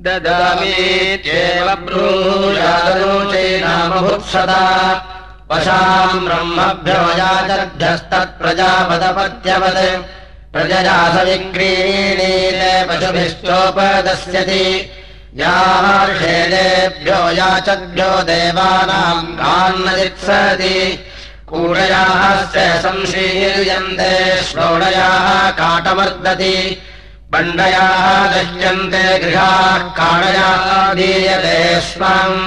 ददामीत्येव ब्रूयादरोचे नामभुत्सदा वशाम् ब्रह्मभ्यो प्रजया सविक्रीणीले पशुभिश्चोपदस्यति। यार्षेदेभ्यो याचभ्यो देवानाम् कान्नजित्सति कूटयाश्च संशीर्यन्ते श्रोणयाः काटमर्दति बण्डयाः दह्यन्ते गृहाः काणयाः दीयते स्वम्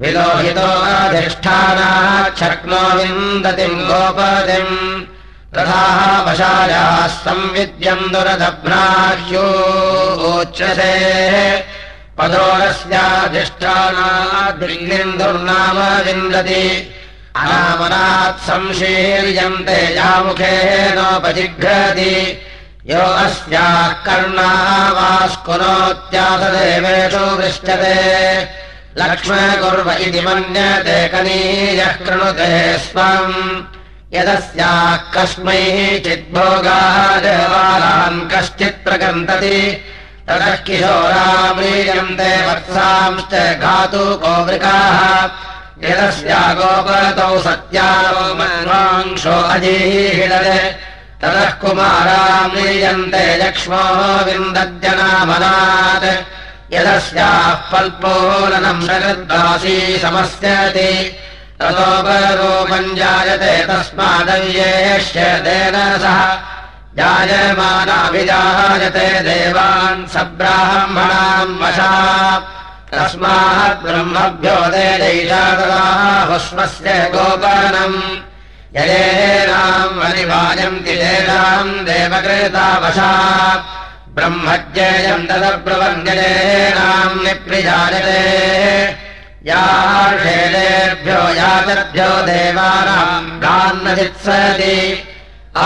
विलोहितोऽधिष्ठानाः शक्नो विन्दतिम् गोपतिम्। तथा वशायाः संविद्यम् दुरदभ्राह्योच्यसे पदोरस्याधिष्ठानाद्रिन्दुर्नाम विन्दति। अनामनात् संशीर्यन्ते यामुखेनोपजिघ्रति यो अस्याः कर्णावास्कुनोत्यासदेवेषु दृश्यते। लक्ष्मकुर्व इति मन्यते कनीयः कृणुते स्वम्। यदस्याः कस्मै चिद्भोगान् कश्चित् प्रकन्दति ततः किशोराम्रीयन्ते वत्सांश्च घातु गोवृकाः यदस्या गोपतौ सत्यारो मन्वांशो अजीहिडरे ततः कुमाराम्रीयन्ते लक्ष्मो विन्दद्यनामनात् यदस्याः पल्पोलनम् प्रकृद्वासी समस्यति। ततोपरूपम् जायते तस्मादव्येष्य तेन सह। जायमानाभिजायते देवान् सब्राह्मणाम् वशा। तस्मात् ब्रह्मभ्यो देशैषादराहुष्मस्य गोपनम् ययेनाम् अनिवायन्ति तेषाम् देवकृता वशा। ब्रह्मज्ञेयम् तदब्रवञ्जलेनाम् निप्रिजायते याषेदेभ्यो याचभ्यो देवानाम् गान्नजित्सति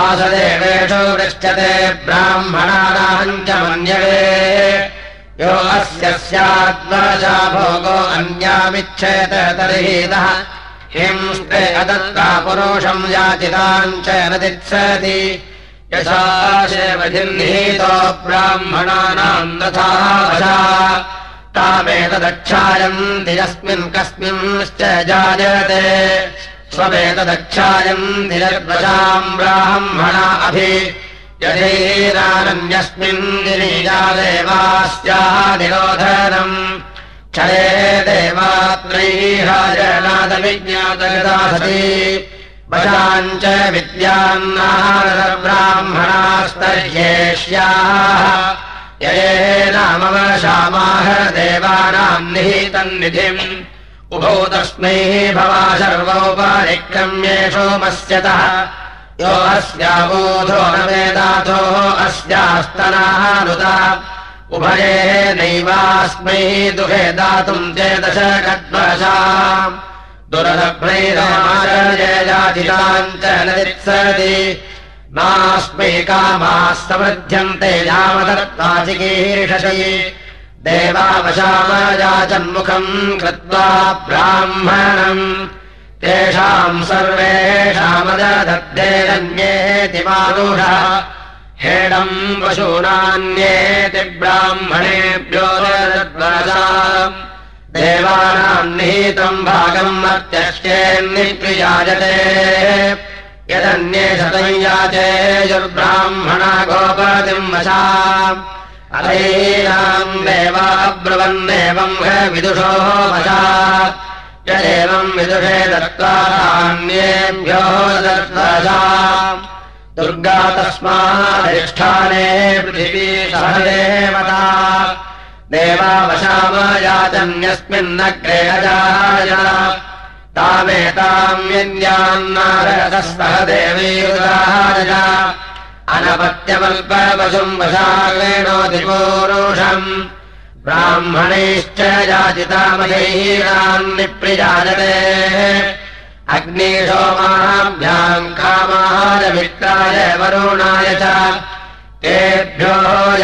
आसदेवेषु पृच्छते ब्राह्मणानाम् च मन्यवे। यो अस्य स्यात्मजा भोगो अन्यामिच्छेत तर्हितः हिंस्ते अदत्ता पुरुषम् याचिताम् च न यशाशेवधिह्नीतो ब्राह्मणानाम् तथा तामेतदक्षायन्ति यस्मिन् कस्मिंश्च जायते। स्वमेतदक्षायम् निरद्वशाम् ब्राह्मणा अभि। यथैरानन्यस्मिन् गिरिजादेवास्याः निरोधनम् क्षये देवात्रैराजनादविज्ञातगदासति वशाम् च विद्यान्नारब्राह्मणास्तर्ह्येष्याः येनामवशामाह देवानाम् निहितम् निधिम्। उभौ तस्मै भवा सर्वोपरिक्रम्ये सोमस्यतः यो अस्याबोधो न वेदाथोः अस्यास्तनाः नुता उभये नैवास्मै दुहे दातुम् चेदश कद्वशा दुरदभ्रैरामारयजाचिताम् च नित्सति नास्मै कामाः समृध्यन्ते यावदत्ताचिकीर्षसि देवावशामयाचन्मुखम् कृत्वा ब्राह्मणम् तेषाम् सर्वेषामदधद्धेरन्येति मानुषः हेडम् पशूनान्येति ब्राह्मणेभ्यो दद्वरसाम् देवानाम् निहितम् भागम् अत्यश्चेन्निप्रियाजते यदन्ये गोपतिम् वशा। ह विदुषोः वशा। यदेवम् विदुषे दत्त्वान्येभ्यो दत्त्वशा दुर्गा तस्माधिष्ठाने पृथिवी सहदेवता। देवावशामयाचन्यस्मिन्नग्रे अजाय तामेताम् यन्यान्नारदस्तः देवीयुदाय अनपत्यमल्पवशुम् वशाग्रेणोऽधिपूरुषम् ब्राह्मणैश्च याचितामयैराम् निप्रिजायते अग्निशोमाभ्याम् कामाय वरुणाय च तेभ्यो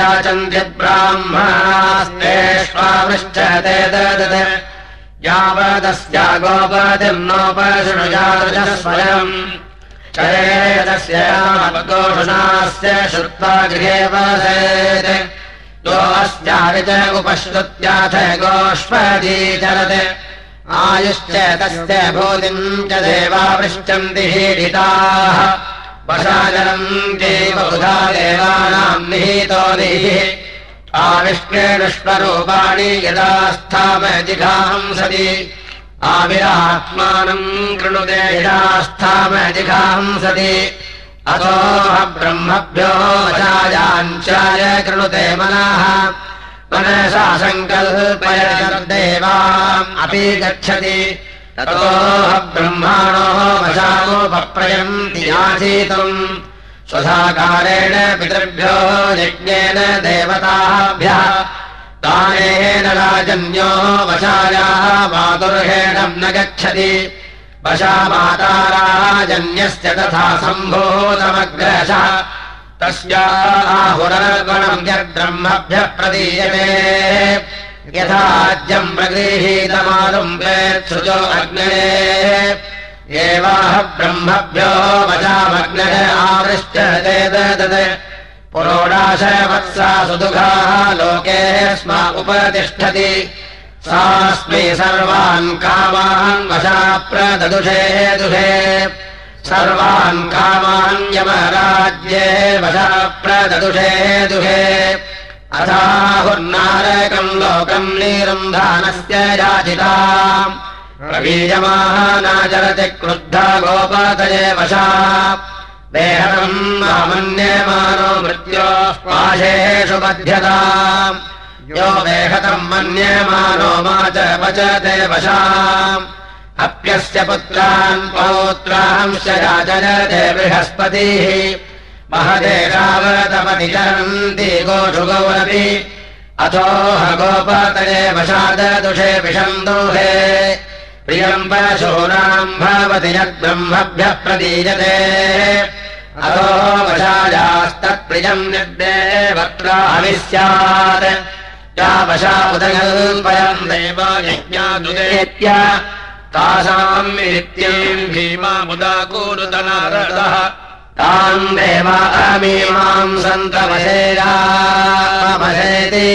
तदत् यावदस्या गोपतिम् नोपशृणुजातः स्वयम्। गोषुणास्य श्रुत्वा गृहे वसेत्। अस्याविच उपश्रुत्याथ गोष्पदीचरत् आयुश्च तस्य भूतिम् च देवापृच्छन्ति हीडिताः वशाजनम् बहुधा देवानाम् निहितो निः आविष्णेष्वरूपाणि यदा स्थामजिघांसति। आविरात्मानम् कृणुते यदा स्थामजिघांसति। अतोह ब्रह्मभ्यो वशायाञ्चाय कृणुते मनः मनसा सङ्कल्पयदेवाम् अपि गच्छति। ततोह ब्रह्माणो वशामोपप्रयन्ति यासीतुम्। स्वधाकारेण पितृभ्यो यज्ञेन देवताभ्यः। तानेन राजन्यो वशायाः मातुर्हेणम् न गच्छति। वशा माताराजन्यस्य तथा सम्भूतमग्रशः तस्याहुरर्गणम् यद्ब्रह्मभ्यः प्रदीयते। यथाज्यम् प्रगृहीतमालुम् प्रेत्सृजो अग्ने एवाह ब्रह्मभ्यो वचामग्नय आवृश्चते तत्। पुरोडाशवत्सा सुदुघाः लोके स्म उपतिष्ठति। सास्मै सर्वान् कामान् वशा प्रददुषे दुषे। सर्वान् कामान्यमराज्ये वशा प्रददुषे दुहे अथाहुर्नारकम् लोकम् नीरुन्धानस्य याचिता। प्रवीयमानाचरति क्रुद्धा गोपातये वशा देहतम् मामन्यमानो मृत्योः पाशेषु बध्यता। यो देहतम् मन्यमानो मा च वचते वशा अप्यस्य पुत्रान् पौत्रांश्च याचरते बृहस्पतिः। महदेशावतपति चरन्ति गोषु गौरपि अथोह गोपातये वशाददुषे विषन्दोहे प्रियम् पशूनाम् भवति यद्ब्रह्मभ्यः प्रदीयते। अथो वशायास्तत्प्रियम् निर्दे वक्त्राभिः स्यात् या वशा उदकल्पयम् देव यज्ञानुदेत्य तासाम् नित्यम् भीमामुदाकूरुतनारदः ताम् देवामीमाम् सन्तवशेयामशेति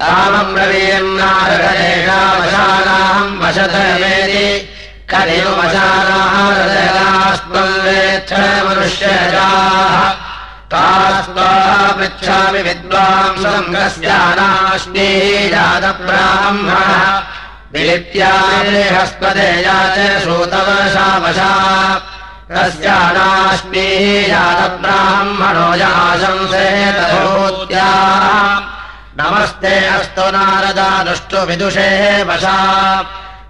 तामम् रवीयन्नारदेशावशानाम् वशतमेति कलियुवशानारदयास्मन्वेच्छमनुष्यजाः तास्त्वा पृच्छामि विद्वांसम् कस्यानाश्नीजातब्राह्मणः विलित्याहस्पदेया च श्रोतवशावशा कस्यानाश्नीजातब्राह्मणो याशंसेतभूत्या नमस्ते अस्तु नारदानुष्टु विदुषे वशा।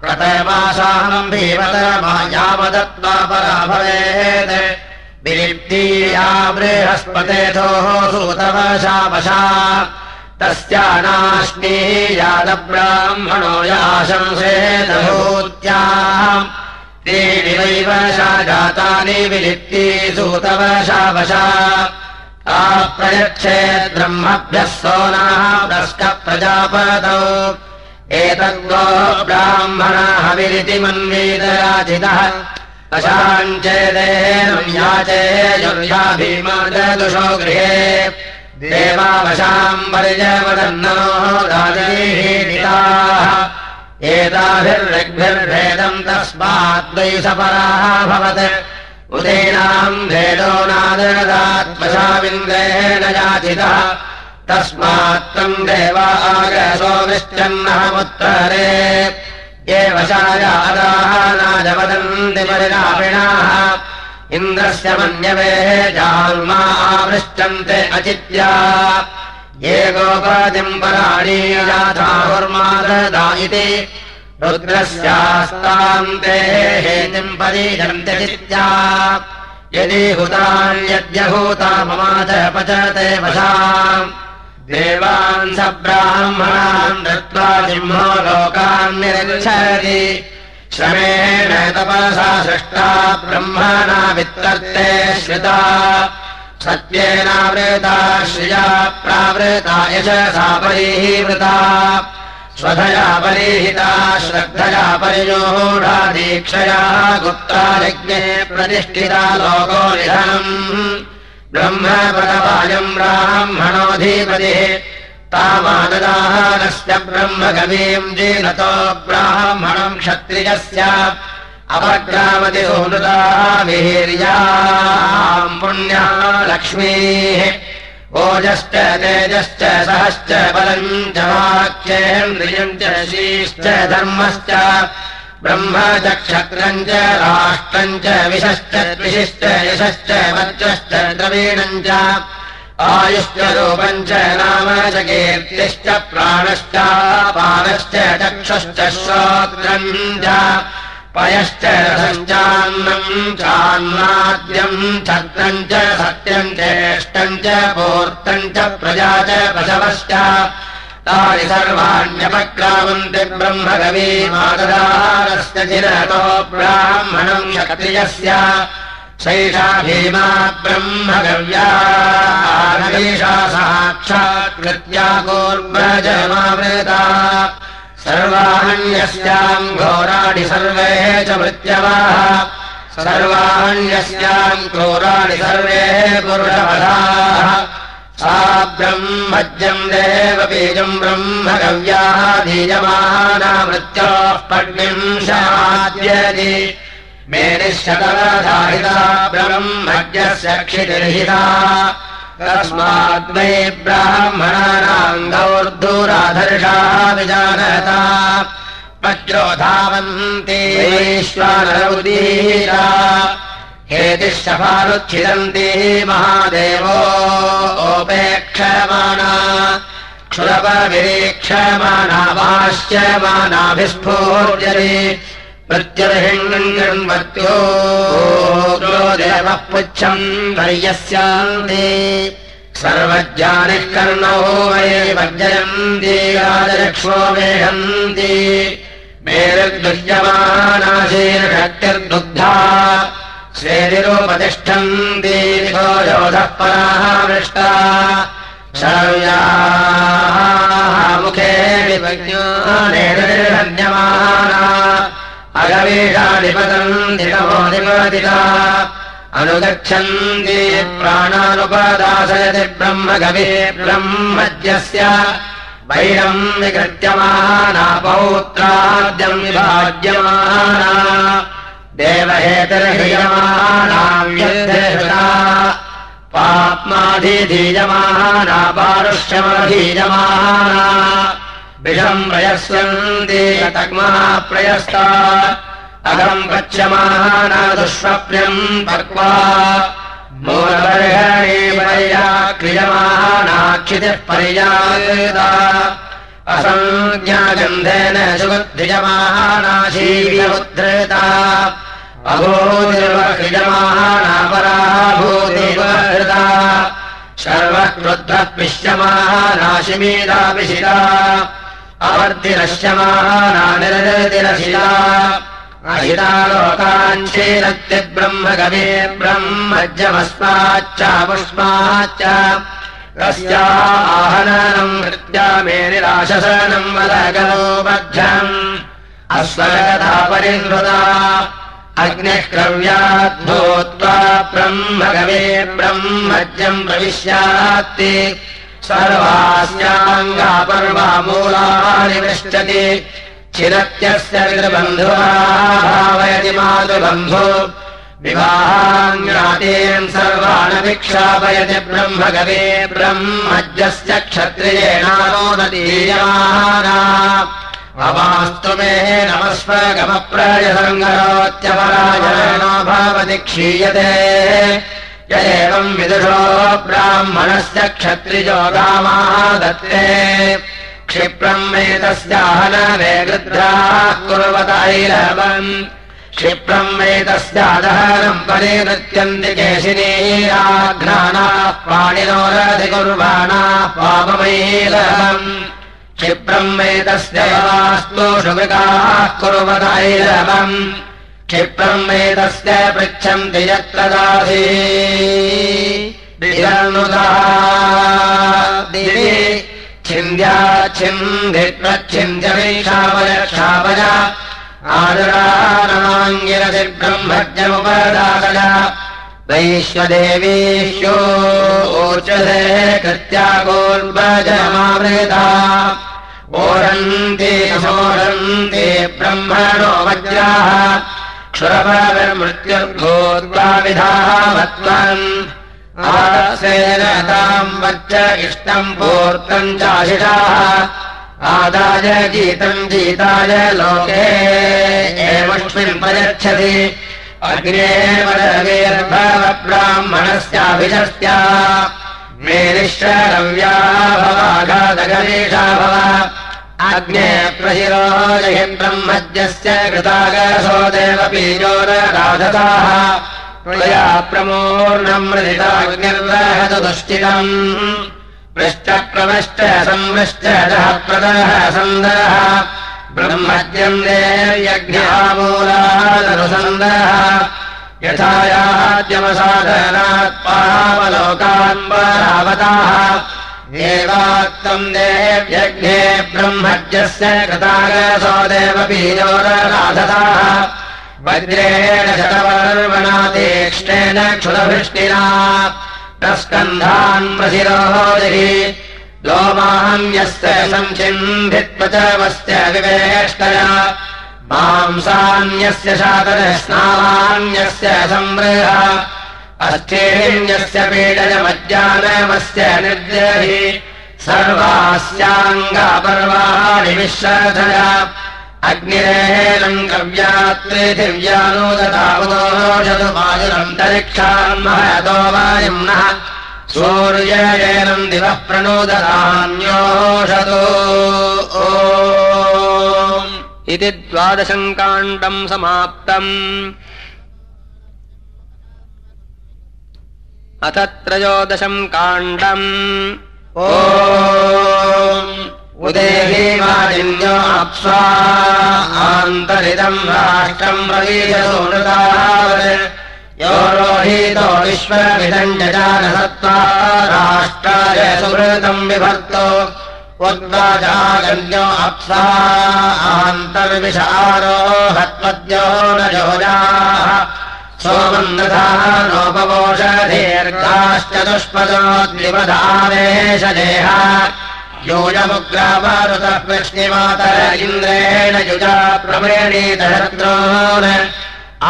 प्रतमासाहम् भीमतरमा यावदत्त्वा परा भवेत्। विलिप्तीया बृहस्पतेथोः सूतवशा वशा तस्यानाश्नीयादब्राह्मणो याशंसेतभूत्या त्रीणि वैव शा जातानि विलिप्ती सूतवशा वशा। प्रयच्छेद्ब्रह्मभ्यः सोनाः प्रजापतौ एतद्गो ब्राह्मणाः विरिति मन्वीतराजितः अशाञ्चेदेन याचे भीमादुषो गृहे देवावशाम् परिजवदन्नो राजैः एताभिर्ऋग्भिर्भेदम् तस्माद्वैसपराः भवत्। उदीनाम् भेदो नाददात्मशाविन्द्रेण याचितः। तस्मात्तम् देवा आगसो विश्चन्नहमुत्तरे। ये वशायादाः नाजवदन्ति परिणापिणाः इन्द्रस्य मन्यवे अचित्या। ये गोपादिम् पराणी याथाहुर्माददा इति। रुद्रस्यास्तान्ते हेतिम् परीजन्ते चित्या यदि हुतान्यद्यभूता ममा च पचते वशा देवान् स ब्राह्मणान् दत्त्वा सिंहो लोकान् निरच्छति श्रमेण तपसा सृष्टा ब्रह्मणा वित्तर्ते श्रिता। सत्येनावृता श्रिया प्रावृता यशसा परिवृता स्वधया परिहिता श्रद्धया परियोढा दीक्षया गुप्ता यज्ञे प्रतिष्ठिता लोको निधनम्। ब्रह्मपदवायम् ब्राह्मणोऽधिपतिः तामानदानस्य ब्रह्मगवीम् जीनतो ब्राह्मणम् क्षत्रियस्य। अपग्रामति सोनुदा वीर्याम् पुण्या लक्ष्मीः। ओजश्च तेजश्च सहश्च बलम् च वाक्येन्द्रियम् च शीश्च धर्मश्च। ब्रह्म च क्षत्रम् च राष्ट्रम् च विशश्च विशिश्च यशश्च वज्रश्च द्रवीणम् च आयुश्च रूपम् च नाम च कीर्तिश्च प्राणश्च पानश्च चक्षुश्च श्रोत्रम् च पयश्च रसञ्चान्नम् चान्नाद्यम् छत्रम् च सत्यम् चेष्टम् च पूर्तम् च प्रजा च पशवश्च तानि सर्वाण्यपक्रामन्ति ब्रह्मगवी मातदारस्य चिरतो ब्राह्मणम् क्षत्रियस्य सैषा भीमा ब्रह्मगव्या साक्षात्कृत्या कूर्मजमावृता सर्वाण्यस्याम् घोराणि सर्वे च मृत्यवाः। सर्वाण्यस्याम् घोराणि सर्वे पुरुषपदाः। सा ब्रह्मज्यम् देव बीजम् ब्रह्म गव्याः धीयमाना मृत्योः पद्मिम् मेनिशतधारिता ब्रह्मज्ञस्य क्षितिर्हिता। तस्माद्वै ब्राह्मणानाम् गौर्धूराधर्षा विजानता। वज्रो धावन्ति वैश्वानरौदीरा हेतिशफारुच्छिदन्ति महादेवोपेक्षमाणा क्षुरपविरीक्षमाणा वाश्यमानाभिस्फोर्जरे प्रत्यर्हिण्वत्यो देवः पुच्छम् पर्यस्यान्ते। सर्वज्ञानिः कर्णो वै वर्जयन्ति राजलक्ष्मो वेहन्ति मेरुद्युह्यमानाशीर्षक्तिर्दुग्धा श्रेतिरूपतिष्ठन्ति योधः पराः मृष्टा शव्याः मुखे विज्ञानेर्हन्यमाना पतन्ति नमोदिपतिता अनुगच्छन्ति प्राणानुपदासयति ब्रह्मगवे ब्रह्मज्यस्य वैरम् विकृत्यमाना पौत्राद्यम् विभाज्यमाना। देवहेतर्ह्रियमानाव्यर्थता पाप्माधिधीयमाना पारुष्यमधीयमाना विषम् प्रयस्यन्ति तग्मा प्रयस्ता। अहम् पच्यमाना दुष्वप्न्यम् पक्वा। मूलवर्गणे पर्याक्रियमानाक्षितिः पर्यादा असञ्ज्ञागन्धेन सुबुद्धिजमानाशीलमुद्धृता अभूतिर्वक्रियमानापराभूतिवहृता सर्वः क्रुद्धः पिश्यमानाशिमेदापिशिता लोकाञ्चेरत्य ब्रह्मगवे ब्रह्मज्यमस्माच्च पुष्माच्च तस्या आहननम् हृत्या मे निराशसनम् वदगलो बध्यम् अस्वर्गता परिहृता अग्निः क्रव्याद्भूत्वा ब्रह्मगवे ब्रह्मज्यम् प्रविश्यात्ति सर्वास्याङ्गापर्वामूलानि पृच्छति चिरत्यस्य पितृबन्धुवा भावयति मातृबन्धु। विवाहाङ्गातेन् सर्वानभिक्षापयति ब्रह्मगवे ब्रह्मज्यस्य क्षत्रियेणानोदतीयमाना अवास्तु मे नमस्वगमप्रयसङ्गरोत्यपराजनो भवति क्षीयते य एवम् विदुषो ब्राह्मणस्य क्षत्रियो गामाः दत्ते क्षिप्रम् एतस्याहनवे गृद्राः कुर्वतैरवम् क्षिप्रम् एतस्यादहनम् परिनृत्यन्ति केशिनीराघ्नानाः पाणिनोरधिकुर्वाणाः पापमैलवम् क्षिप्रम् एतस्य वास्तु शुभिकाः कुर्वतैरवम् क्षिप्रम् एतस्य पृच्छन्ति यत्र दासी छिन्द्याच्छिन्धिप्रच्छिन्द्यवैषावय क्षावय। आदरानमाङ्गिरसि ब्रह्मज्ञमुपदासय वैश्वदेवीष्योचसे कृत्या गोर्वजमावृता ओरन्ति सोरन्ति ब्रह्मणो वज्राः क्षुरपविर्मृत्युर्भूत्वा विधावत्वम् आसेन ताम् वच्च इष्टम् पूर्तम् चाशिषाः। आदाय गीतम् गीताय लोके एवस्मिन् प्रयच्छति। अग्ने वरवेर्भवब्राह्मणस्याभिषस्त्या। मे निश्रव्या भवाघातगणेशा भव अग्ने प्रशिरोजहि ब्रह्मज्ञस्य कृतागसो देवपीजोरराधताः त्वया प्रमूर्णम् मृदिताग्निर्वहतु दुश्चितम् पृष्ठप्रवश्च संवृश्च दः प्रदः सन्दः। ब्रह्मज्ञम् देव्यज्ञामूलादनुसन्दः यथा याद्यमसाधनात् पावलोकान्वरावताः एवात्तम् देव्यज्ञे ब्रह्मज्ञस्य कृतागसो देवपीजोरराधताः वज्रेण शतपर्वणा तीक्ष्णेन क्षुरभृष्टिना तस्कन्धान् प्रशिरोजहि लोमान्यस्य सञ्चिन्धित्वचवस्य विवेष्टया। मांसान्यस्य शातरस्नावान्यस्य संवृह अस्थिन्यस्य पीडनमज्जानमस्य निर्जहि सर्वास्याङ्गापर्वाणि विश्रधया अग्निरेलम् कव्यात्रे दिव्यानोदतावदोषतु वायुरन्तरिक्षान् महतो वायुम्नः सूर्येलम् दिवः प्रणोदतान्योषतो इति द्वादशम् काण्डम् समाप्तम् अथ त्रयोदशम् काण्डम् ओ उदेहीमाजिन्यो अप्स्वा आन्तरिदम् राष्ट्रम् प्रवीशसो नृतावत् यो रोहीतो विश्वमिदम् जानसत्त्वा राष्ट्राय सुहृतम् विभर्तो। उद्वाजागन्यो अप्सा आन्तर्विशारोहत्पद्यो न योजाः सोमन्नथाः नोपवोषधीर्घाश्च दुष्पदोद्विपदावेशदेह योजमुग्रामारुतः वृष्णिमातर इन्द्रेण युजा प्रमेणीतशत्रून्।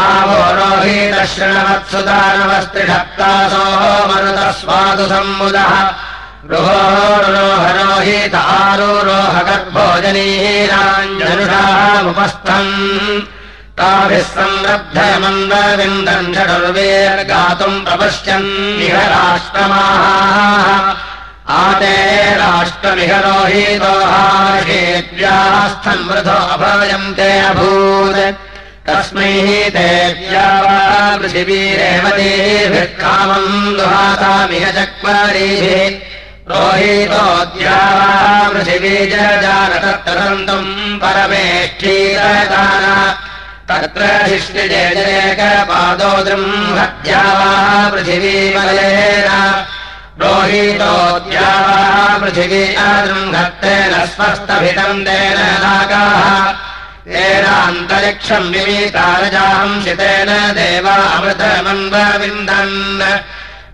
आवोरोहीतः शृणवत्सुदानवस्त्रिषप्तासोः मरुतः स्वादु सम्मुदः गृहोरोहरोहित ताभिः संरब्धमन्दविन्दम् षडुर्वेर्गातुम् प्रपश्यन् इह राष्ट्रमाः आते राष्ट्रमिह रोहितोहाषेत्यास्थम् वृथो अभयम् ते अभूत्। तस्मै तेभ्या वा पृथिवीरेवतीभिः कामम् दुहातामिह चक्वरीभिः। रोहितोद्या वा जानतत्तदन्तम् परमेष्ठीरदान तत्र दृम्भद्या वा पृथिवीमलेन रोहितोद्या वा पृथिवी अदृङ्घत्तेन स्वस्थभितम् तेन नागाः। तेनान्तरिक्षम् विमीतारजांसितेन देवामृतमन्वविन्दन्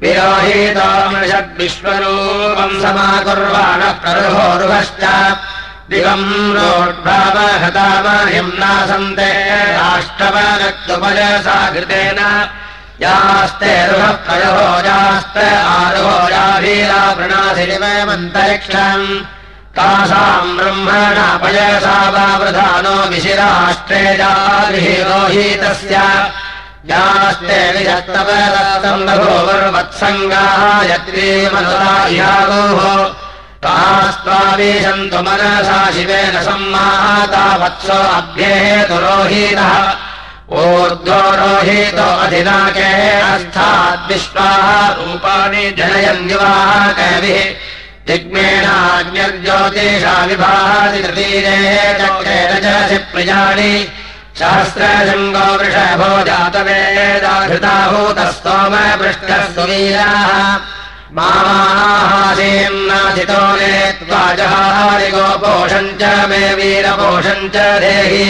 विरोहितोमृषद्विश्वरूपम् समाकुर्वाणः प्ररुहोरुभश्च दिवम् रोड्भावहतामहिम्नासन्ते राष्ट्रवरक्तुपजसा घृतेन यास्ते रुह प्रयोजास्त आरोजाभीरा प्रणासिरिवयमन्तरिक्षम् तासाम् ब्रह्मणा पयसा वा वृधानो विशिराष्ट्रे जाहिरोहीतस्य यास्ते विजत्तवदत्तम् लघोवर्वत्सङ्गाः यत्रीमनुरायागोः तास्त्वावीशन्तु मनसा शिवेन सम्माता वत्सो अभ्येतु रोहीतः ऊर्ध्वो रोहितो अधिनाके अस्थाद्विश्वाः रूपाणि जनयन्युवाः कविः जिग्मेणाज्ञर्ज्योतिषा विभाति तृतीरे चक्रेण जलसि प्रियाणि। सहस्रशृङ्गो वृषभो जातवेदाहृताहूतस्तोम पृष्ठः सुवीराः मामाहासीन्नाथितो नेत्वा जहारि गोपोषम् च मे वीरपोषम् च देहि।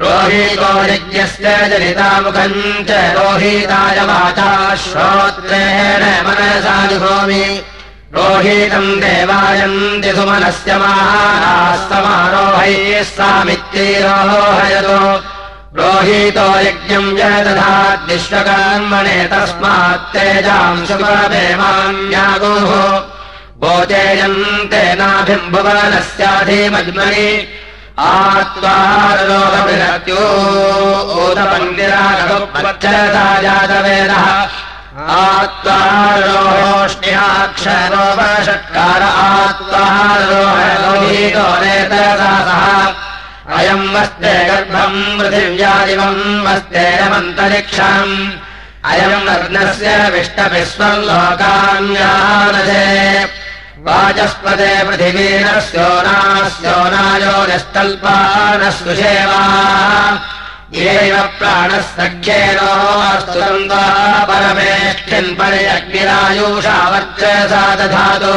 रोहितो यज्ञस्य जनितामुखम् च रोहिताय वाचा श्रोत्रेण मनसा जुहोमि। रोहितम् देवायन्ति सुमनस्य महारास्तमारोहैः सामित्यैरोहयतो रोहितो यज्ञम् च दधात् विश्वकर्मणे तस्मात् तेजाम् सुखदेवान्यागोः भोजेयन्ते नाभिम् भुवनस्याधिमज्मनि आत्वारोहविरत्योदपन्दिरागोपच्छता जातवेदः सह अयम् वस्ते गर्भम् पृथिव्यादिवम् वस्तेरमन्तरिक्षम् अयम् लग्नस्य विष्टविश्वल्लोकान्यानसे वाचस्पदे पृथिवीनस्योनास्योनायो निस्तल्पानः सुषेवा येव प्राणः सख्येनोऽस्तु परमेष्ठिन् पर्यग्निरायुषा वर्चसा दधातु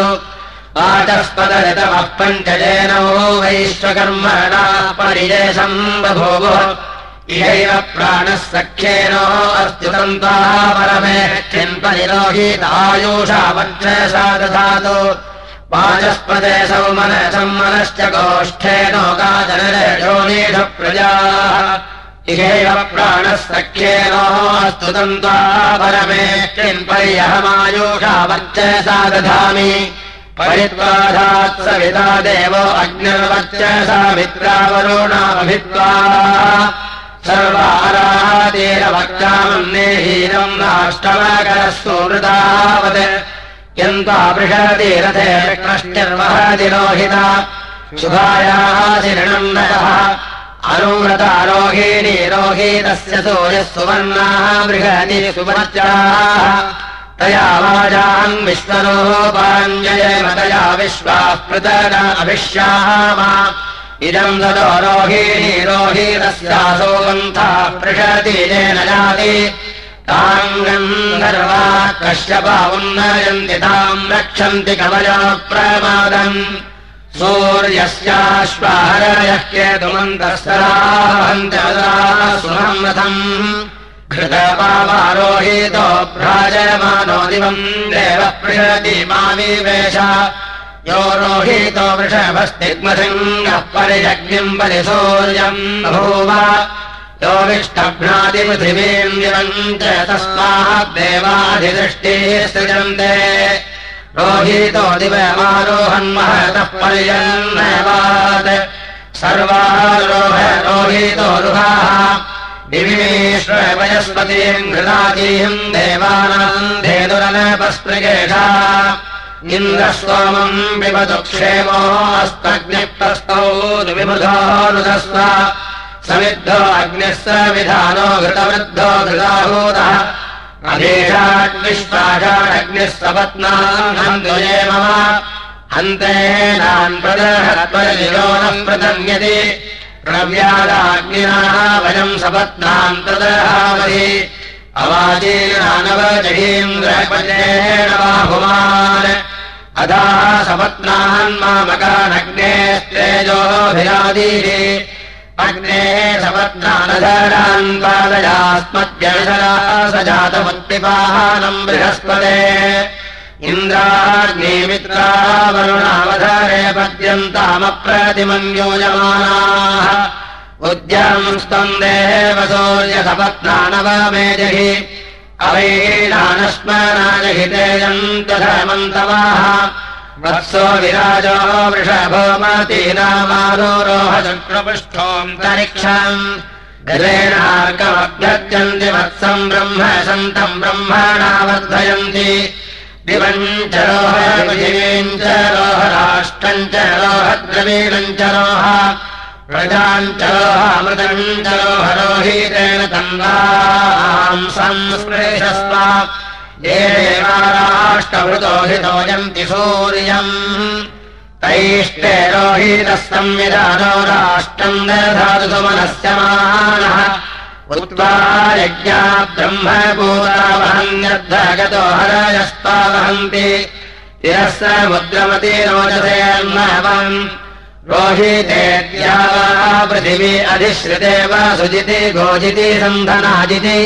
वाचस्पदरितमः पञ्चजेनो वैश्वकर्मणा परिजेशम् बभूवुः। इहैव प्राणः सख्येनो अस्ति तन्त्वा परमेष्ठिन् परिलोहितायुषा वर्चसा दधातु वाचस्पदे सौमनसम् मनश्च गोष्ठेनोकाजनयोनीष प्रजाः। इहैव प्राणः सख्येनोऽस्तु तन्त्वा परमेष्ठिन् पर्यहमायुषा वर्चसा दधामि परित्वाधात् सविता देवो अग्निर्वर्चसा मित्रावरुणाभित्वा सर्वारातीरवक्तामन्नेहीनम् नाष्टमकरः सुमृतावत् यन्त्वा पृषति रथे कृष्णिर्वहति रोहिता शुभायाः शिरणम् नयः अनुव्रतारोहिणी रोहितस्य सूर्यः सुवर्णाः बृहति सुवर्चाः तया वाजाम् विश्वरोपाञ्जयेम तया विश्वाः पृतग अभिष्याम इदम् ततो रोहिणी गन्थः पृषति येन जाति। ताम् गन्धर्वा कश्यपा उन्नयन्ति ताम् रक्षन्ति कवया प्रमादम् सूर्यस्याश्वाहरयः केतुमन्तस्तराहन्त्यदा सुमम् रथम् घृतपावारोहितो भ्राजमानो दिवम् देवः पृषति माविवेश। यो रोहितो वृषभस्तिग्मसिंहः परिजग्निम् परिसूर्यम् बभूव यो च तस्मात् देवाधिदृष्टिः सृजन्ते। रोहितो दिवमारोहन्महतः पर्यन्नवात् सर्वारोह रोहितो रुहाः विविमेश्वरवयस्पतीम् घृतातीम् देवानाम् धेनुरनपस्पृगेषा इन्द्रः सोमम् पिबतु क्षेमोऽस्तग्निप्रस्तौ विबुधोऽनुधस्व समिद्धो अग्निः स विधानो घृतवृद्धो घृताहूतः अधीषाग्निष्पाषाढग्निः सपत्नान्ये मम। हन्तेनान् प्रदहत्वयो न प्रदन्यते प्रव्यादाग्निनाः वयम् अवाचीनानवजहीन्द्रपदेन बाहुमान्। अधाः सपत्नान् मामकानग्नेस्तेजोभिरादीः। अग्नेः सपत्नानधरान् पादयास्मद्यविधरा स जातमुत्पिपाहानम् बृहस्पते इन्द्राग्निमित्रा वरुणावधारे पद्यन्तामप्रतिमन्योजमानाः उद्यम् स्तन्देव सूर्यसपत्नानवमेजहि अवैणानस्मराजहितेयम् तधमन्तवाः वत्सो विराजो वृषभोमतीनामारोह चक्रपुष्ठोऽन्तरिक्षम् गजेणार्कमभ्यर्चन्ति वत्सम् ब्रह्म सन्तम् ब्रह्मणा वर्धयन्ति दिवम् च रोह पृथिवीम् च रोह राष्ट्रम् च रोह द्रवीणम् च रोह प्रजाम् च रोहामृतम् च रोह रोहितेन तन्वाम् संस्पृशस्व ये देवाराष्ट्रभृतो हितोयन्ति सूर्यम्। तैष्टे रोहितः संविधानो राष्ट्रम् दधातु सुमनस्य मानः उत्वा यज्ञा ब्रह्मभूतावहन्यर्धगतो हरयस्ता वहन्ति तिरः समुद्रमती रोचसेर्नवम् रोहितेद्या पृथिवी अधिश्रिते वा सुजिति गोजिति सन्धनाजिति।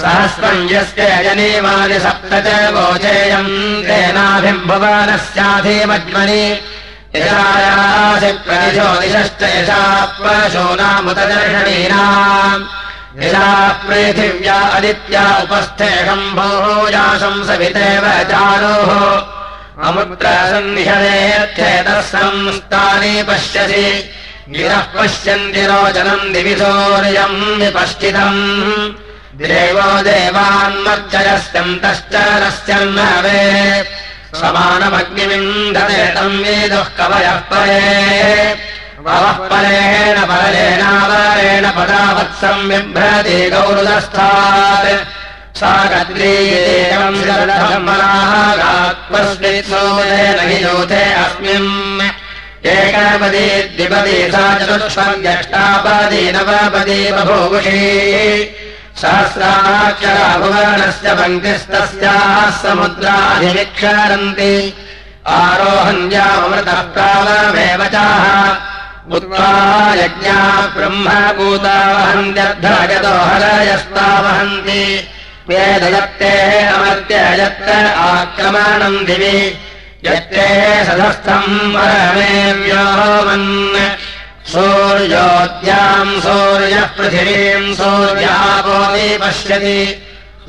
सहस्रम् यस्य यजनीवानि सप्त च गोचेयम् तेनाभिम्भुवनस्याधिमज्मनि यशा पशूनामुतदर्शनीनाम् यशा पृथिव्या अदित्या उपस्थेऽम्भोजाशम् सवितेव चारोः अमुद्रसन्निहदेत्येतः संस्थानि पश्यसि। गिरः पश्यन्ति रोचनम् दिविसौर्यम् विपश्चितम्। देवो देवान्मर्चयस्यन्तश्च नश्चन्नवे समानमग्निविन्दते तम् वेदुः कवयः परे ववः परेण परेणावरेण पदावत्सम् बिभ्रति गौरुदस्थात्। सा गद्रीयेवम् शरधम्मनागात्मस्मित्सोमेन हि योथे अस्मिन्। एकपदी द्विपदी सा चतुष्पद्यष्टापदी नवपदी बभूवुषी। सहस्राक्षरा भुवनस्य पङ्क्तिस्तस्याः समुद्राधिविक्षरन्ति। आरोहण्यामृतः प्रावमेव चाः यज्ञा ब्रह्मभूता वहन्त्यर्धगतो हरयस्तावहन्ति वेदयत्ते अमर्त्य यत्र आक्रमणम् दिवि। यत्ते सधस्थम् परमेव्योमन् सूर्योद्याम् सूर्यः पृथिवीम् सूर्यापोदि पश्यति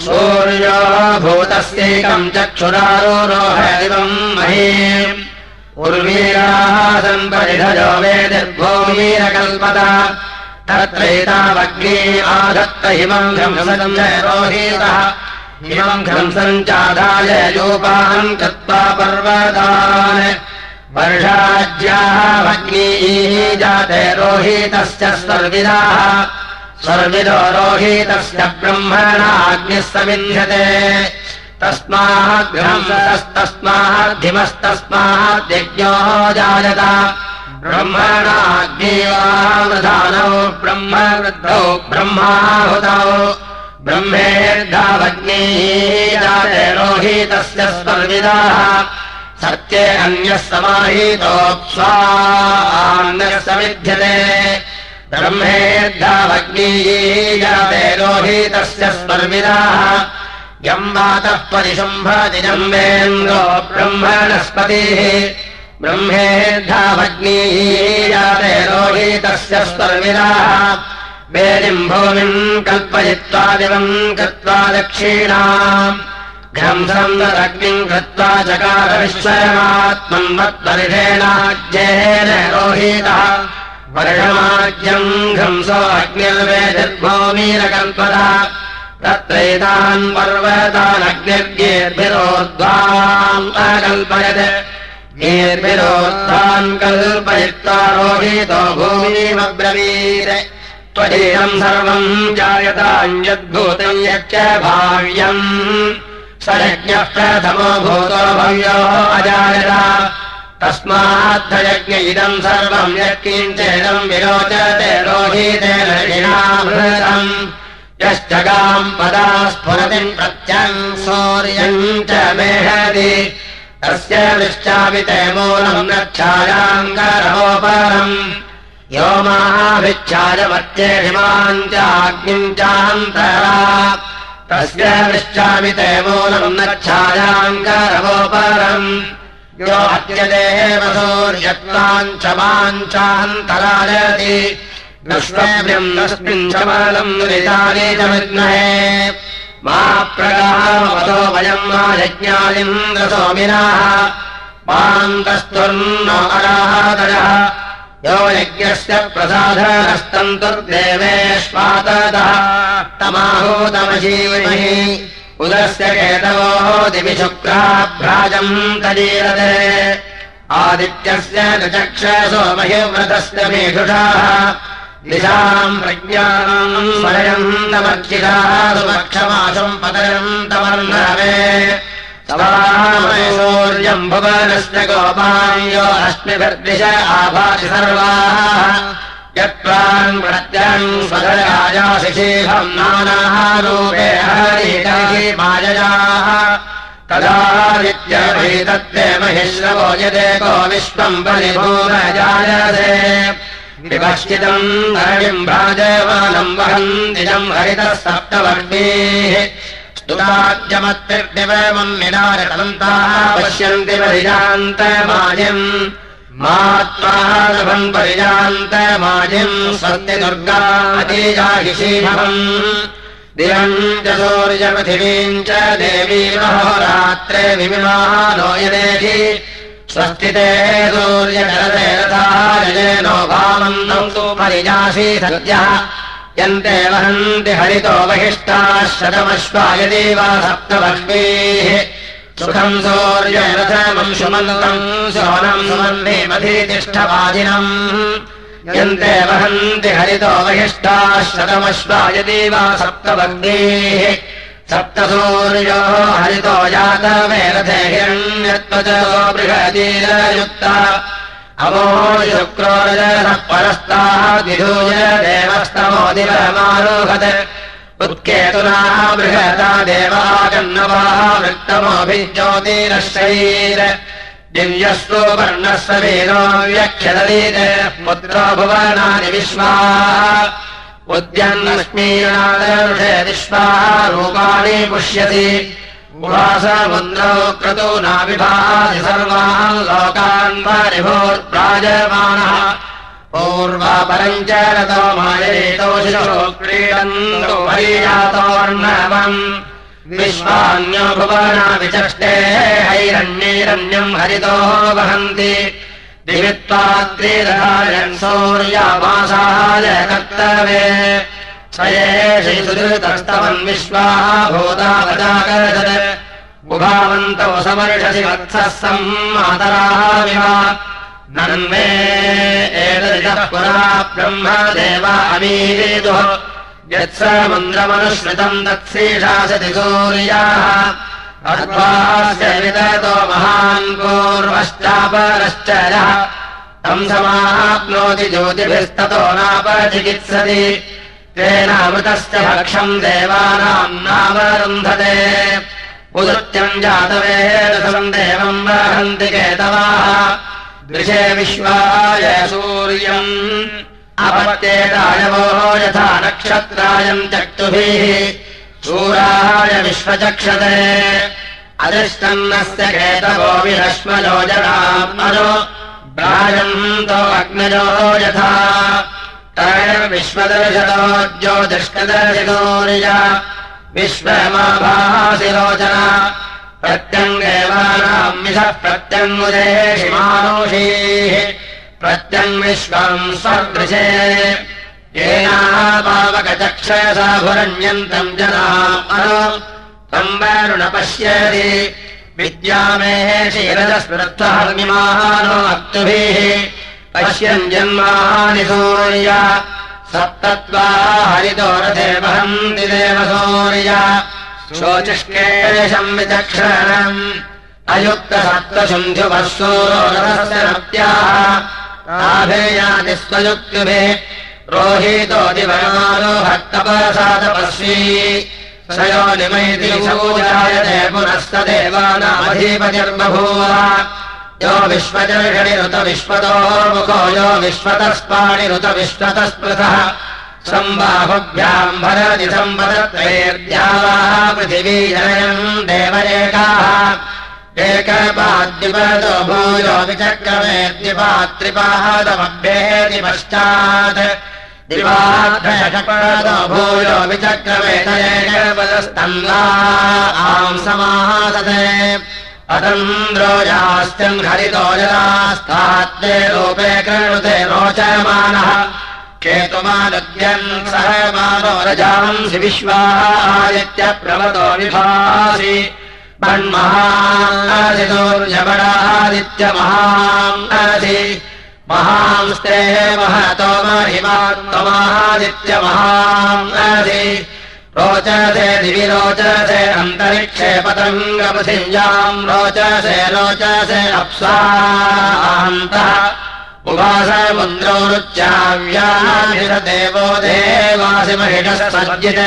सूर्यो भूतस्यैकम् चक्षुरारोरोहदिवम् महीम् उर्वीराः सम्परिधजो वेदिर्भूमीरकल्पत तत्रैतावग्नी आधत्त हिमम् घ्रंसम् रोहितः। हिमम् घ्रंसम् चाधाय योपाहम् कृत्वा पर्वतान्। वर्षाज्याः भग्नीः जाते रोहितस्य स्वर्विदाः स्वर्विदो रोहितस्य ब्रह्मणाग्निः सविन्ध्यते तस्माद्घ्रंसतस्तस्माद्धिमस्तस्माद्यज्ञो जायत। ब्रह्मणाग्निवावधानौ ब्रह्मवृद्धौ ब्रह्माहुतौ। ब्रह्मेर्धावग्नीः स्वर्विदाः सत्ये अन्यः समाहितोऽप्स्वान्यः समिध्यते ब्रह्मेर्धावग्नीजाते रोहितस्य स्पर्विदाः यम् वातः परिशुम्भतिजम्बेन्द्रो ब्रह्मणस्पतिः ब्रह्मेर्धावग्नीजाते रोहितस्य स्पर्विदाः वेदिम् भूमिम् कल्पयित्वा दिवम् कृत्वा दक्षिणाम्। घ्रंसम् नग्निम् कृत्वा चकार विश्वमात्मन्वत्परिषेणाज्येन रोहितः। वर्षमाज्यम् घ्रंसो अग्निर्वेदिर्भूमीरकल्पत तत्रैतान् पर्वतानग्निर्गेर्भिरोद्धाम् अकल्पयत् गेर्भिरोद्धान् कल्पयित्वा रोहितो भूमिमब्रवीत्। त्वदीयम् सर्वम् जायताञ्यद्भूतम् यच्च भाव्यम्। स यज्ञः प्रथमो भूतो भव्यो अजायत। तस्माद्धयज्ञ इदम् सर्वम् यत्किञ्चेदम् विरोचते रोहितेन ऋणामृतम् यश्चगाम् पदा स्फुरतिम् प्रत्यम् सौर्यम् च मेहति तस्य दृष्टापिते मूलम् नच्छायाङ्गरोपरम् यो हिमाम् चाग्निम् चान्तरा तस्य दृष्टामिते मूलम् यो अत्यदेव सूर्यत्वाम् च माञ्चान्तरायति नष्टव्यम् तस्मिन् चमलम् नितानि च विद्महे। मा प्रगामतो वयम् मा यज्ञालिन्द्रसोमिनाः मान्तस्तुर्नो अरादयः यो यज्ञस्य प्रसादस्तन्तुर्देवेष्वाततः तमाहूतमजीवहि उदस्य केतवोः दिवि शुक्राभ्राजम् कजीरते आदित्यस्य न चक्षसो महिव्रतस्य मेषुषाः दिशाम् प्रज्ञाम् स्मरयन्तमर्चिताः सुपक्षमाशम् पतयन्तमर्णवे सूर्यम् भुवनस्य गोपायो अश्मिभिर्दिश आभाति सर्वाः। हरिकर्हि माययाः तदादित्यभैतत्ते महिश्रवो यदेको विश्वम् परिभूमजायसे विपश्चितम् हरिम् भ्राजमानम् वहन्तिजम् हरितः सप्तवर्णीः। स्तुराज्यमत्तिर्दिवमम् निनारतन्ताः पश्यन्ति परिजान्तमायम् मात्मालभम् परिजान्तमायम् सत्यदुर्गा अतीजाहिषीभवम् दिवम् च सूर्यपृथिवीम् च देवी महोरात्रे विमिमानो यदेहि स्वस्तिते सूर्यजलते रथायनो भावन्तम् तु परिजासि सद्यः। यन्ते वहन्ति हरितो बहिष्टाः शतमश्वायदे वा सप्तवर्षेः सुखम् सौर्यरथमम् सुमन्तम् सोनम् सुमन्ने मधीतिष्ठवादिनम् यन्ते वहन्ति हरितो बहिष्टाः शतमश्वायदे वा सप्तवर्गेः सप्तसूर्यो हरितो रथे हिरण्यत्वचो बृहतीरयुक्ता अवो शुक्रोरजः परस्ताः विधूय देवस्तमो दिवमारोहत् उत्केतुनाः बृहता देवागन्नवाः वृत्तमोऽभिज्योतिरश्रैर दिव्यस्वो वर्णस्य वीरो व्यक्षदलीत पुत्रो भुवनानि विश्वाः उद्यन्नश्मीनादर्षे विश्वाः रूपाणि पुष्यति। उवासमुन्द्रौ क्रतो नाविभाति सर्वान् लोकान् परिभूर्प्राजमानः पूर्वापरम् च रतो क्रीडन्तो हरियातोर्णवम् विश्वान्यो भुवना विचष्टे हैरण्यैरण्यम् हरितो वहन्ति दिवित्वाद्रिरहायन् सौर्यामासाय कर्तव्ये। स एषुतस्तवन् विश्वाः भूतावजाकरदत् उभावन्तौ समर्षसि वत्सः सम्मातराः नन्मे एतदितः पुरा ब्रह्मदेवा अमीरेतुः यत्समुन्द्रमनुश्रितम् तत्सेषासति सूर्याः अध्वास्य विदतो महान् पूर्वश्चापरश्च यः समाप्नोति ज्योतिभिस्ततो नापचिकित्सति। तेनामृतश्च भक्षम् देवानाम् नावरुन्धते उदृत्यम् जातवेदसम् देवम् वहन्ति केतवाः। दृशे विश्वाय सूर्यम्। अपत्येतायवो यथा नक्षत्रायम् चक्षुभिः। शूराय विश्वचक्षते केतवो विरश्मयोजनात्मनो भ्राजन्तो अग्नजो यथा। विश्वदर्शनो ज्योतिष्कदर्शनोर्य विश्वमाभासि लोचना प्रत्यङ्गेवानाम् मानुषीः प्रत्यङ् विश्वम् स्वदृशे। येनापावकचक्षसा भुरण्यन्तम् जना वरुण पश्यति। विद्यामेः क्षीरजस्मृत्वहर्मिमानो अक्तुभिः पश्यन् जन्मानि सूर्य। सप्तत्वा हरितो रथे वहन्ति देव सूर्य शोचिष्केशम् विचक्षणम् अयुक्तसत्त्वशुन्ध्युवः नत्याः स्वयुक्तिभिः। रोहितो दिवनालो भक्तपरसातपस्वी स यो निमयति सौजायते पुनस्तदेवानामधीपतिर्बभूव। यो विश्वचर्षणिरुत विश्वतो मुखो यो विश्वतस्पृतः सम्बाहुभ्याम् भरति सम्पदत्रैर्द्यावाः पृथिवी जनयम् देवरेकाः। एकपाद्युपदो भूयो विचक्रमे द्विपात्रिपादमभ्येति पश्चात् दिवादो भूयो विचक्रमे तयेकपदस्तन्ना आम् समासते अतन्द्रोजास्त्यम् हरितो जलास्तात्ते रूपे कृणुते रोचमानः केतुमानद्यन् सह मानो रजांसि विश्वादित्यप्रवतो विभासि। मन्महादित्यमहादित्यमहांसि महांस्ते महतो महिमात्महादित्यमहांसि रोचसे दिवि रोचसे अन्तरिक्षे पतङ्गपृथिव्याम् रोचसे रोचसे अप्सान्तः उभासमुन्द्रो रुच्याव्याभिरदेवो देवासि महिषः सज्जित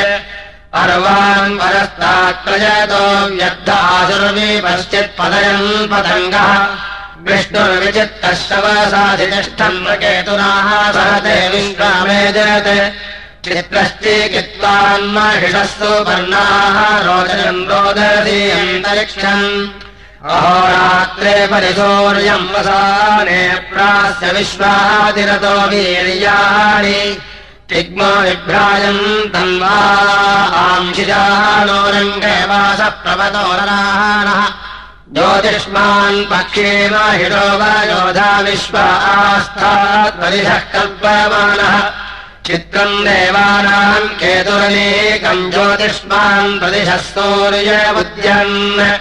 अर्वान् परस्तात्प्रजतो व्यर्थासुर्वी पश्चित्पदयन् पतङ्गः विष्णुर्विचित्तः शवसाधितिष्ठन् केतुनाः सहते विश्रामे जयते। चित्रश्चीकित्वान्महिषस्तु पर्णाः रोदयन् रोदसी अन्तरिक्षम् अहोरात्रे परिशौर्यम् वसाने प्रास्य विश्वातिरतो वीर्याणि। तिग्मो विभ्राजम् तन्वा आंशिजानो रङ्गे वासः प्रवतो नरानः ज्योतिष्मान् हिडो वा योधा विश्व आस्थात् परिधः कल्पमानः। चित्रम् देवानाम् केतुरनेकम् ज्योतिष्मान् प्रदिशः सूर्यमुद्यन्।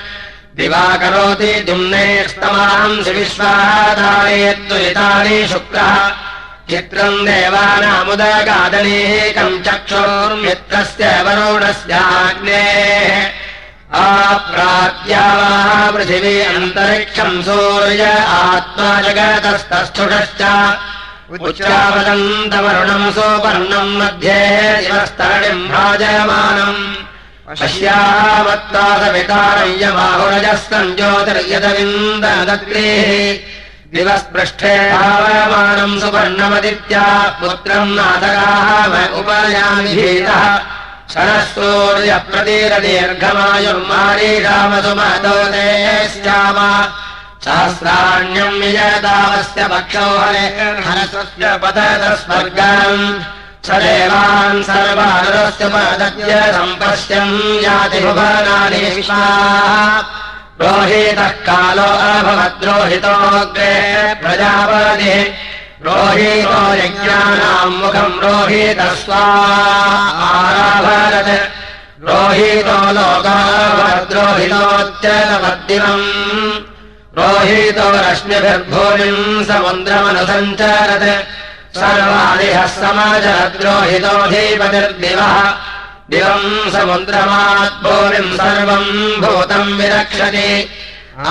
दिवा करोति दुम्नेस्तमांसि विश्वादायेत्तुरितानि शुक्रः। चित्रम् देवानामुदगादनेकम् चक्षुर्मित्रस्य वरुणस्याग्नेः आप्रात्यावाः पृथिवी अन्तरिक्षम् सूर्य आत्मा जगतस्तस्थुषश्च। उच्चावदन्तवरुणम् सोपर्णम् मध्ये दिवस्तरणिम् भ्राजमानम् पश्यामत्तासवितारय्यबाहुरजस्तम् ज्योतिर्यदविन्दनदग्रेः दिवस्पृष्ठे भावमानम् सुपर्णमदित्या पुत्रम् नाथकाः उपयामि शरः सूर्यप्रतीरदीर्घमायुर्मारीरामसुमतो स्याम शास्त्राण्यम् विजयतावस्य पक्षौ हरे हरस्वस्य पततस्वर्गम् स देवान् सर्वानरस्य सम्पश्यम् याति भुवनानि रोहितः कालो अभवद्रोहितोऽग्रे प्रजापतिः रोहितो यज्ञानाम् मुखम् रोहितः स्वाराभरत् रोहितो लोकाभद्रोहितोच्चरवद्दिवम् रोहितो रश्मिभिर्भूमिम् समुद्रमनुसञ्चरत्। सर्वादिहः समाचरद्रोहितोऽधीपतिर्दिवः दिवम् समुद्रमाद्भूमिम् सर्वम् भूतम् विरक्षति।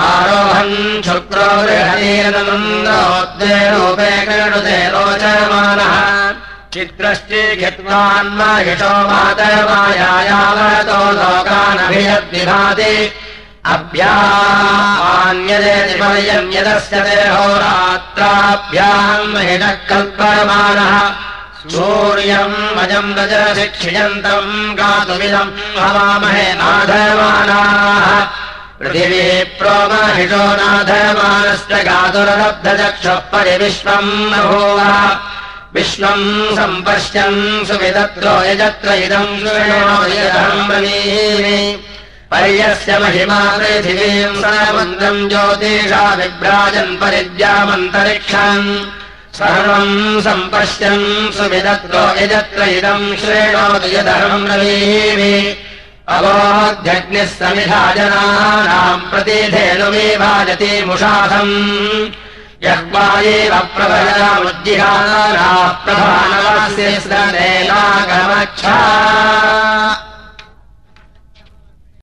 आरोहन् शुक्रो गृहणीरनन्दोद्वेरूपे चित्रश्चीघित्वान्महिषो मातमायायावतो लोकानभियद्विभाति। अभ्यान्यदेति पर्यम् यदस्य देहोरात्राभ्याम् महिनः कल्पमानः सूर्यम् अजम् रजसि क्षियन्तम् गातुमिदम् हवामहे नाधमानाः पृथिवी प्रोमहिषो नाधमानश्च गातुरलब्धचक्षुः परिविश्वम् बभूव विश्वम् सम्पश्यन् सुविदत्रो यजत्र इदम् ब्रवीमि पर्यस्य महिमा पृथिवीम् सामन्द्रम् ज्योतिषा विभ्राजन् परिद्यामन्तरिक्षम् सर्वम् सम्पश्यन् सुविदत्रो यजत्र इदम् श्रेणोतु यदहम् ब्रवीमि अवोध्यग्निः समिधा जनानाम् प्रतिधेनुविभाजति मुषाधम्। यः वा एव प्रभयामुज्जिहाराः प्रधानवास्य स्नेनागमक्षा